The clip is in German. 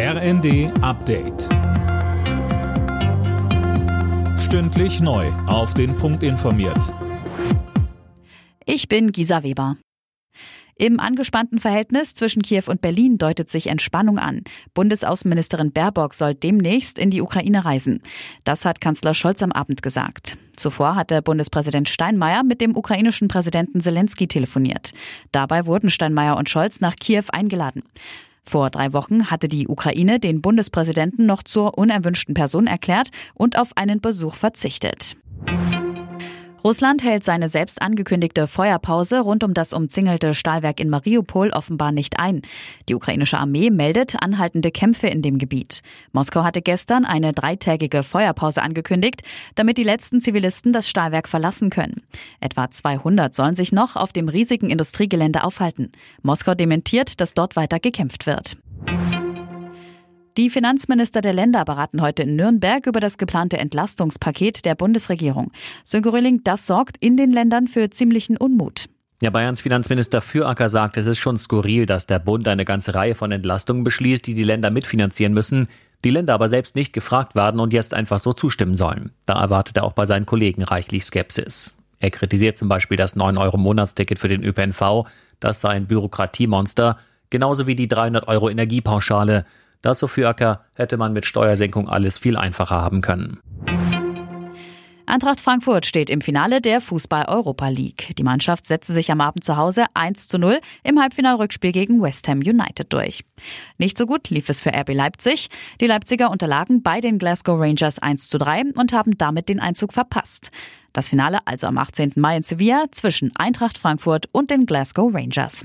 RND Update. Stündlich neu. Auf den Punkt informiert. Ich bin Gisa Weber. Im angespannten Verhältnis zwischen Kiew und Berlin deutet sich Entspannung an. Bundesaußenministerin Baerbock soll demnächst in die Ukraine reisen. Das hat Kanzler Scholz am Abend gesagt. Zuvor hatte Bundespräsident Steinmeier mit dem ukrainischen Präsidenten Zelensky telefoniert. Dabei wurden Steinmeier und Scholz nach Kiew eingeladen. Vor drei Wochen hatte die Ukraine den Bundespräsidenten noch zur unerwünschten Person erklärt und auf einen Besuch verzichtet. Russland hält seine selbst angekündigte Feuerpause rund um das umzingelte Stahlwerk in Mariupol offenbar nicht ein. Die ukrainische Armee meldet anhaltende Kämpfe in dem Gebiet. Moskau hatte gestern eine dreitägige Feuerpause angekündigt, damit die letzten Zivilisten das Stahlwerk verlassen können. Etwa 200 sollen sich noch auf dem riesigen Industriegelände aufhalten. Moskau dementiert, dass dort weiter gekämpft wird. Die Finanzminister der Länder beraten heute in Nürnberg über das geplante Entlastungspaket der Bundesregierung. Sönke Röhling, das sorgt in den Ländern für ziemlichen Unmut. Ja, Bayerns Finanzminister Füracker sagt, es ist schon skurril, dass der Bund eine ganze Reihe von Entlastungen beschließt, die die Länder mitfinanzieren müssen, die Länder aber selbst nicht gefragt werden und jetzt einfach so zustimmen sollen. Da erwartet er auch bei seinen Kollegen reichlich Skepsis. Er kritisiert zum Beispiel das 9-Euro-Monatsticket für den ÖPNV, das sei ein Bürokratiemonster, genauso wie die 300 Euro Energiepauschale. Das, so für Acker, hätte man mit Steuersenkung alles viel einfacher haben können. Eintracht Frankfurt steht im Finale der Fußball-Europa League. Die Mannschaft setzte sich am Abend zu Hause 1 zu 0 im Halbfinalrückspiel gegen West Ham United durch. Nicht so gut lief es für RB Leipzig. Die Leipziger unterlagen bei den Glasgow Rangers 1 zu 3 und haben damit den Einzug verpasst. Das Finale also am 18. Mai in Sevilla zwischen Eintracht Frankfurt und den Glasgow Rangers.